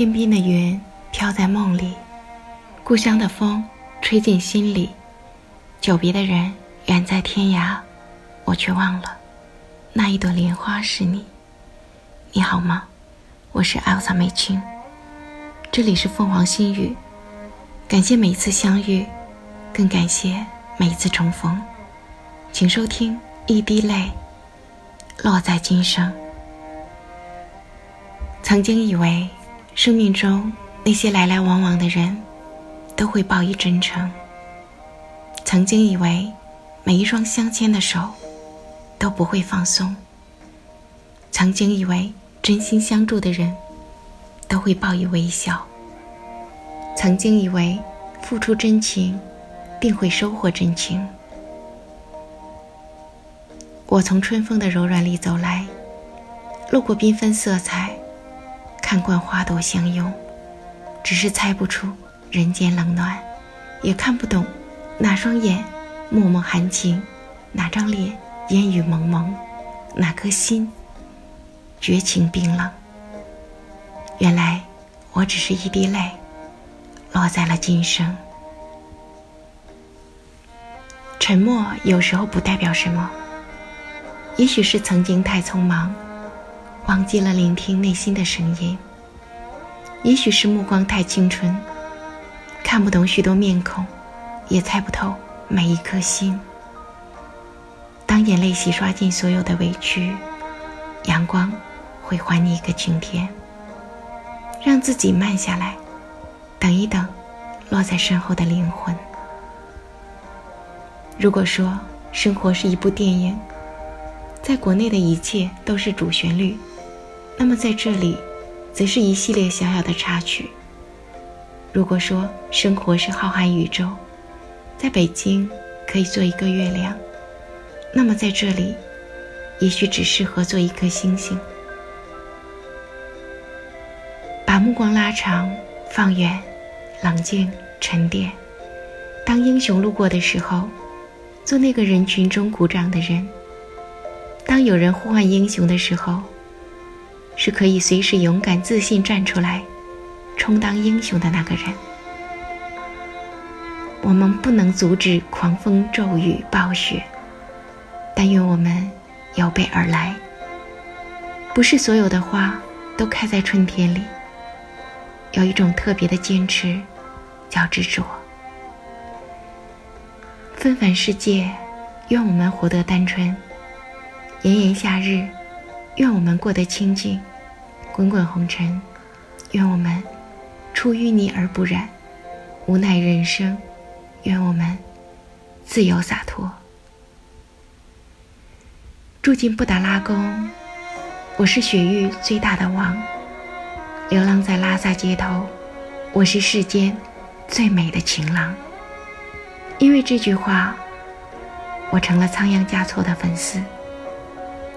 天边的云飘在梦里，故乡的风吹进心里，久别的人远在天涯，我却忘了那一朵莲花是你。你好吗？我是艾萨美青，这里是凤凰新语。感谢每一次相遇，更感谢每一次重逢。请收听一滴泪落在今生。曾经以为，生命中那些来来往往的人，都会报以真诚。曾经以为，每一双相牵的手，都不会放松。曾经以为。真心相助的人，都会报以微笑。曾经以为付出真情，定会收获真情。我从春风的柔软里走来，路过缤纷色彩，看惯花朵相拥，只是猜不出人间冷暖，也看不懂哪双眼脉脉含情，哪张脸烟雨蒙蒙，哪颗心。绝情冰冷。原来，我只是一滴泪，落在了今生。沉默有时候不代表什么，也许是曾经太匆忙，忘记了聆听内心的声音；也许是目光太清纯，看不懂许多面孔，也猜不透每一颗心。当眼泪洗刷尽所有的委屈，阳光。会还你一个晴天，让自己慢下来，等一等，落在身后的灵魂。如果说生活是一部电影，在国内的一切都是主旋律，那么在这里，则是一系列小小的插曲。如果说生活是浩瀚宇宙，在北京可以做一个月亮，那么在这里，也许只适合做一颗星星。把目光拉长，放远，冷静沉淀。当英雄路过的时候，做那个人群中鼓掌的人。当有人呼唤英雄的时候，是可以随时勇敢自信站出来，充当英雄的那个人。我们不能阻止狂风骤雨暴雪，但愿我们有备而来。不是所有的花都开在春天里。有一种特别的坚持，叫执着。纷繁世界，愿我们活得单纯；炎炎夏日，愿我们过得清静；滚滚红尘，愿我们出淤泥而不染；无奈人生，愿我们自由洒脱。住进布达拉宫，我是雪域最大的王。流浪在拉萨街头，我是世间最美的情郎。因为这句话，我成了仓央嘉措的粉丝。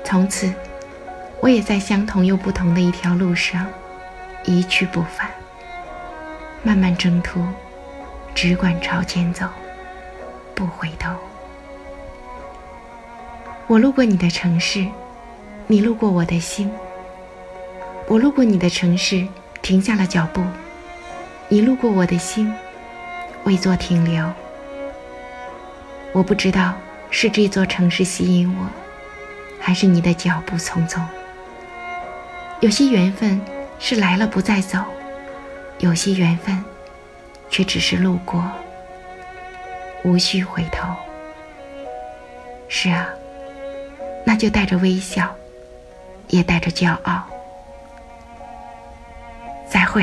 从此，我也在相同又不同的一条路上一去不返。漫漫征途，只管朝前走，不回头。我路过你的城市，你路过我的心。我路过你的城市，停下了脚步；你路过我的心，未作停留。我不知道是这座城市吸引我，还是你的脚步匆匆。有些缘分是来了不再走，有些缘分却只是路过，无需回头。是啊，那就带着微笑，也带着骄傲。再会。